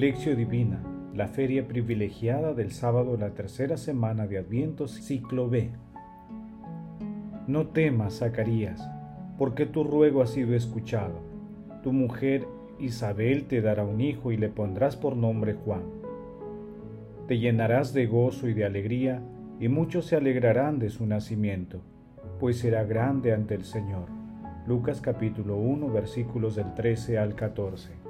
Lección Divina, la feria privilegiada del sábado de la tercera semana de Adviento, ciclo B. No temas, Zacarías, porque tu ruego ha sido escuchado. Tu mujer Isabel te dará un hijo y le pondrás por nombre Juan. Te llenarás de gozo y de alegría, y muchos se alegrarán de su nacimiento, pues será grande ante el Señor. Lucas capítulo 1 versículos del 13 al 14.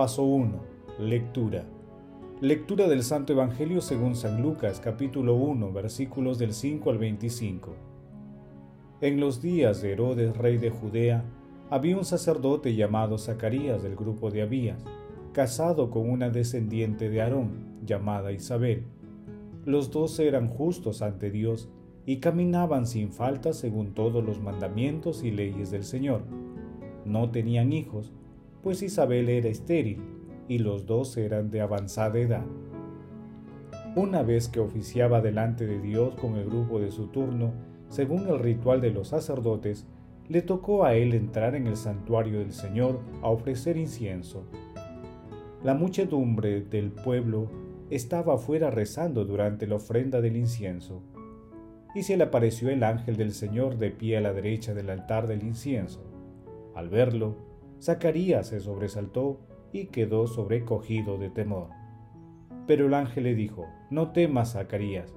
Paso 1. Lectura. Lectura del Santo Evangelio según San Lucas capítulo 1 versículos del 5 al 25. En los días de Herodes, rey de Judea, había un sacerdote llamado Zacarías del grupo de Abías, casado con una descendiente de Aarón, llamada Isabel. Los dos eran justos ante Dios y caminaban sin falta según todos los mandamientos y leyes del Señor. No tenían hijos, pues Isabel era estéril y los dos eran de avanzada edad. Una vez que oficiaba delante de Dios con el grupo de su turno, según el ritual de los sacerdotes, le tocó a él entrar en el santuario del Señor a ofrecer incienso. La muchedumbre del pueblo estaba afuera rezando durante la ofrenda del incienso, y se le apareció el ángel del Señor de pie a la derecha del altar del incienso. Al verlo, Zacarías se sobresaltó y quedó sobrecogido de temor. Pero el ángel le dijo, No temas, Zacarías,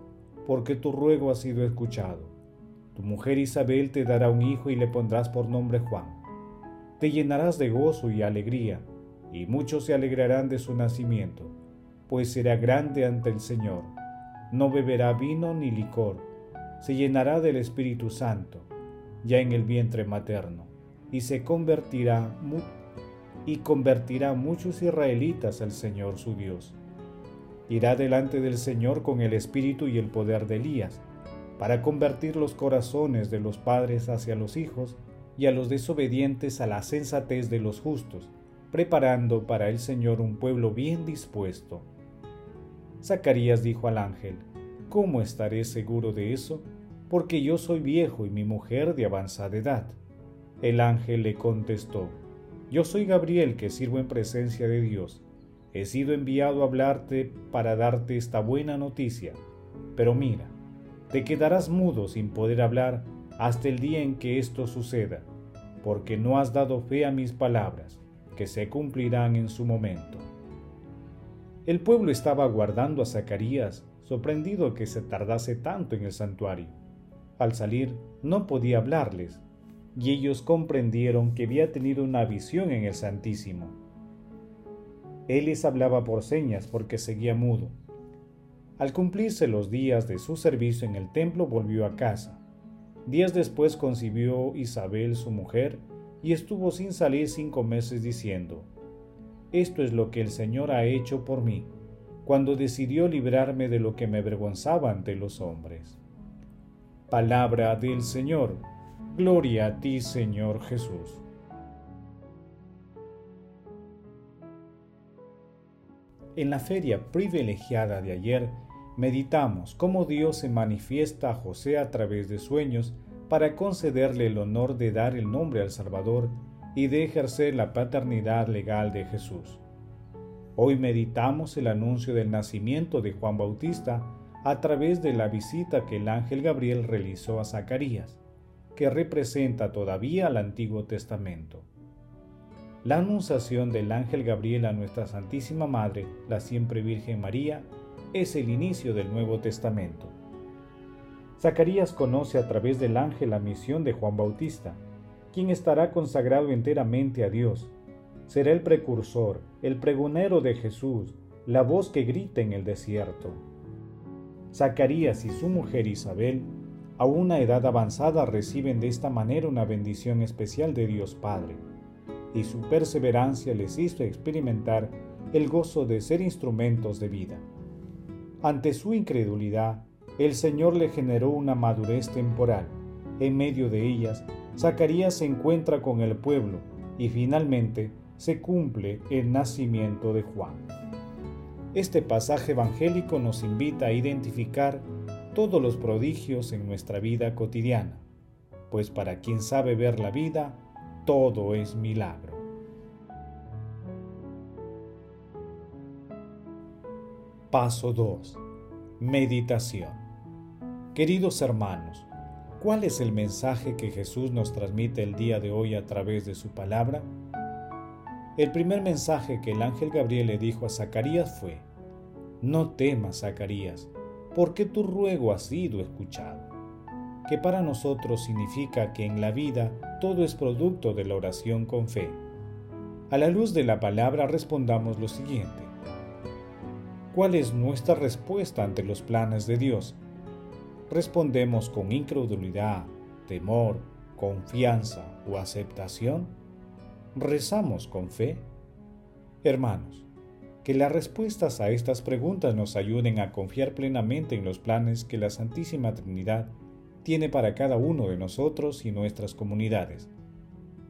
porque tu ruego ha sido escuchado. Tu mujer Isabel te dará un hijo y le pondrás por nombre Juan. Te llenarás de gozo y alegría, y muchos se alegrarán de su nacimiento, pues será grande ante el Señor. No beberá vino ni licor, se llenará del Espíritu Santo, ya en el vientre materno y se convertirá y convertirá muchos israelitas al Señor su Dios. Irá delante del Señor con el espíritu y el poder de Elías, para convertir los corazones de los padres hacia los hijos y a los desobedientes a la sensatez de los justos, preparando para el Señor un pueblo bien dispuesto. Zacarías dijo al ángel, ¿Cómo estaré seguro de eso? Porque yo soy viejo y mi mujer de avanzada edad. El ángel le contestó, Yo soy Gabriel que sirvo en presencia de Dios. He sido enviado a hablarte para darte esta buena noticia. Pero mira, te quedarás mudo sin poder hablar hasta el día en que esto suceda, porque no has dado fe a mis palabras, que se cumplirán en su momento. El pueblo estaba aguardando a Zacarías, sorprendido que se tardase tanto en el santuario. Al salir, no podía hablarles, y ellos comprendieron que había tenido una visión en el Santísimo. Él les hablaba por señas porque seguía mudo. Al cumplirse los días de su servicio en el templo volvió a casa. Días después concibió Isabel su mujer y estuvo sin salir cinco meses diciendo, Esto es lo que el Señor ha hecho por mí, cuando decidió librarme de lo que me avergonzaba ante los hombres. Palabra del Señor Gloria a ti, Señor Jesús. En la feria privilegiada de ayer, meditamos cómo Dios se manifiesta a José a través de sueños para concederle el honor de dar el nombre al Salvador y de ejercer la paternidad legal de Jesús. Hoy meditamos el anuncio del nacimiento de Juan Bautista a través de la visita que el ángel Gabriel realizó a Zacarías que representa todavía al Antiguo Testamento. La anunciación del ángel Gabriel a nuestra Santísima Madre, la siempre Virgen María, es el inicio del Nuevo Testamento. Zacarías conoce a través del ángel la misión de Juan Bautista, quien estará consagrado enteramente a Dios. Será el precursor, el pregonero de Jesús, la voz que grita en el desierto. Zacarías y su mujer Isabel a una edad avanzada reciben de esta manera una bendición especial de Dios Padre, y su perseverancia les hizo experimentar el gozo de ser instrumentos de vida. Ante su incredulidad, el Señor le generó una madurez temporal. En medio de ellas, Zacarías se encuentra con el pueblo y finalmente se cumple el nacimiento de Juan. Este pasaje evangélico nos invita a identificar todos los prodigios en nuestra vida cotidiana, pues para quien sabe ver la vida, todo es milagro. Paso 2. Meditación. Queridos hermanos, ¿cuál es el mensaje que Jesús nos transmite el día de hoy a través de su palabra? El primer mensaje que el ángel Gabriel le dijo a Zacarías fue, No temas, Zacarías, porque tu ruego ha sido escuchado, que para nosotros significa que en la vida todo es producto de la oración con fe. A la luz de la palabra respondamos lo siguiente. ¿Cuál es nuestra respuesta ante los planes de Dios? ¿Respondemos con incredulidad, temor, confianza o aceptación? ¿Rezamos con fe? Hermanos, que las respuestas a estas preguntas nos ayuden a confiar plenamente en los planes que la Santísima Trinidad tiene para cada uno de nosotros y nuestras comunidades,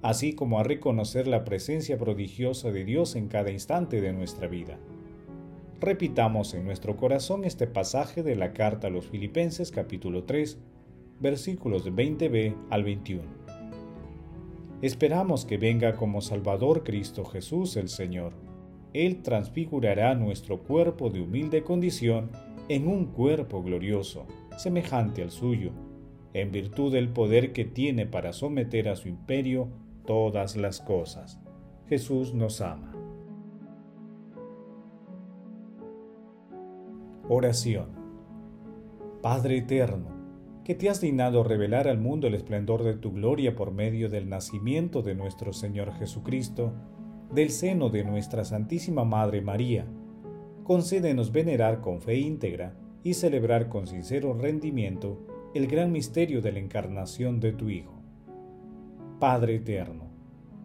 así como a reconocer la presencia prodigiosa de Dios en cada instante de nuestra vida. Repitamos en nuestro corazón este pasaje de la carta a los Filipenses capítulo 3, versículos 20b al 21. Esperamos que venga como Salvador Cristo Jesús el Señor. Él transfigurará nuestro cuerpo de humilde condición en un cuerpo glorioso, semejante al suyo, en virtud del poder que tiene para someter a su imperio todas las cosas. Jesús nos ama. Oración. Padre eterno, que te has dignado revelar al mundo el esplendor de tu gloria por medio del nacimiento de nuestro Señor Jesucristo, del seno de nuestra Santísima Madre María. Concédenos venerar con fe íntegra y celebrar con sincero rendimiento el gran misterio de la encarnación de tu Hijo. Padre eterno,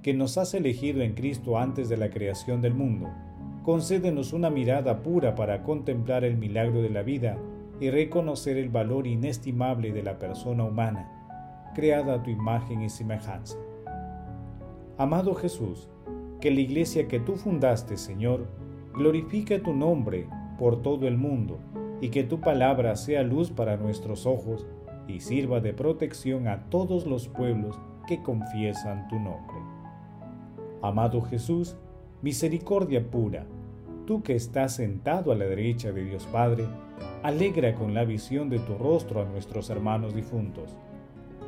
que nos has elegido en Cristo antes de la creación del mundo, concédenos una mirada pura para contemplar el milagro de la vida y reconocer el valor inestimable de la persona humana, creada a tu imagen y semejanza. Amado Jesús, que la iglesia que tú fundaste, Señor, glorifique tu nombre por todo el mundo y que tu palabra sea luz para nuestros ojos y sirva de protección a todos los pueblos que confiesan tu nombre. Amado Jesús, misericordia pura, tú que estás sentado a la derecha de Dios Padre, alegra con la visión de tu rostro a nuestros hermanos difuntos.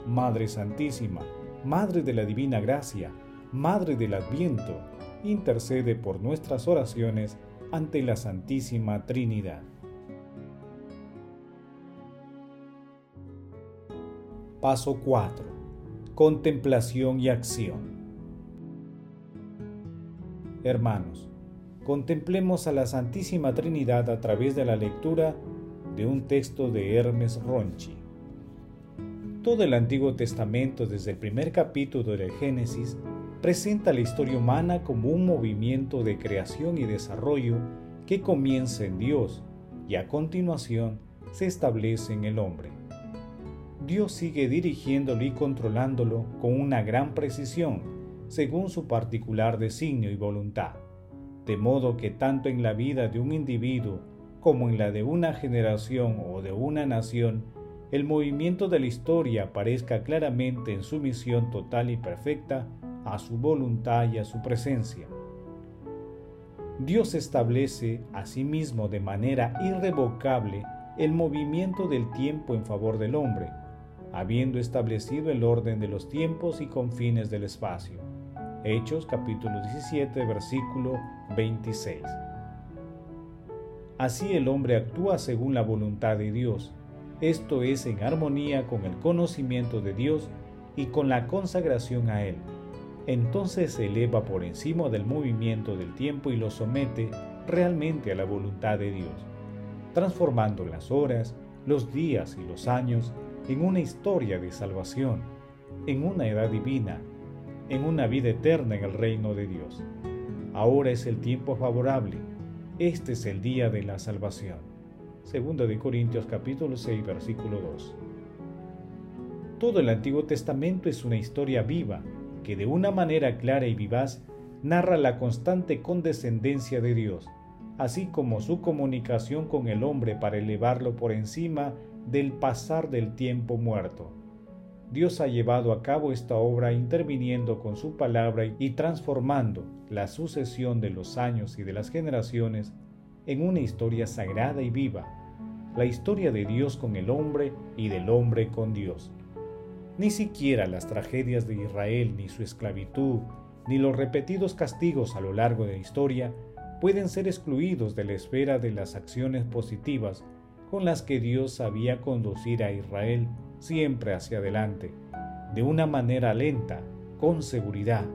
Madre Santísima, Madre de la Divina Gracia, Madre del Adviento, intercede por nuestras oraciones ante la Santísima Trinidad. Paso 4. Contemplación y acción. Hermanos, contemplemos a la Santísima Trinidad a través de la lectura de un texto de Hermes Ronchi. Todo el Antiguo Testamento, desde el primer capítulo del Génesis, presenta la historia humana como un movimiento de creación y desarrollo que comienza en Dios y a continuación se establece en el hombre. Dios sigue dirigiéndolo y controlándolo con una gran precisión, según su particular designio y voluntad, de modo que tanto en la vida de un individuo como en la de una generación o de una nación, el movimiento de la historia aparezca claramente en su misión total y perfecta a su voluntad y a su presencia. Dios establece asimismo de manera irrevocable el movimiento del tiempo en favor del hombre, habiendo establecido el orden de los tiempos y confines del espacio. Hechos capítulo 17 versículo 26. Así el hombre actúa según la voluntad de Dios, esto es en armonía con el conocimiento de Dios y con la consagración a Él. Entonces se eleva por encima del movimiento del tiempo y lo somete realmente a la voluntad de Dios, transformando las horas, los días y los años en una historia de salvación, en una edad divina, en una vida eterna en el reino de Dios. Ahora es el tiempo favorable. Este es el día de la salvación. Segundo de Corintios capítulo 6 versículo 2. Todo el Antiguo Testamento es una historia viva que de una manera clara y vivaz narra la constante condescendencia de Dios, así como su comunicación con el hombre para elevarlo por encima del pasar del tiempo muerto. Dios ha llevado a cabo esta obra interviniendo con su palabra y transformando la sucesión de los años y de las generaciones en una historia sagrada y viva, la historia de Dios con el hombre y del hombre con Dios. Ni siquiera las tragedias de Israel, ni su esclavitud, ni los repetidos castigos a lo largo de la historia pueden ser excluidos de la esfera de las acciones positivas con las que Dios sabía conducir a Israel siempre hacia adelante, de una manera lenta, con seguridad,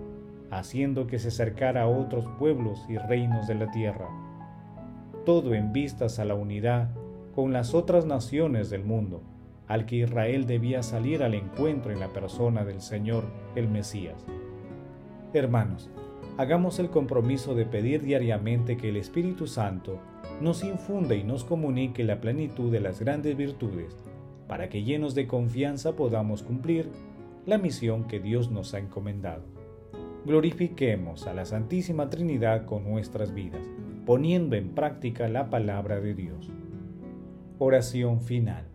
haciendo que se acercara a otros pueblos y reinos de la tierra. Todo en vistas a la unidad con las otras naciones del mundo, al que Israel debía salir al encuentro en la persona del Señor, el Mesías. Hermanos, hagamos el compromiso de pedir diariamente que el Espíritu Santo nos infunda y nos comunique la plenitud de las grandes virtudes, para que llenos de confianza podamos cumplir la misión que Dios nos ha encomendado. Glorifiquemos a la Santísima Trinidad con nuestras vidas, poniendo en práctica la palabra de Dios. Oración final.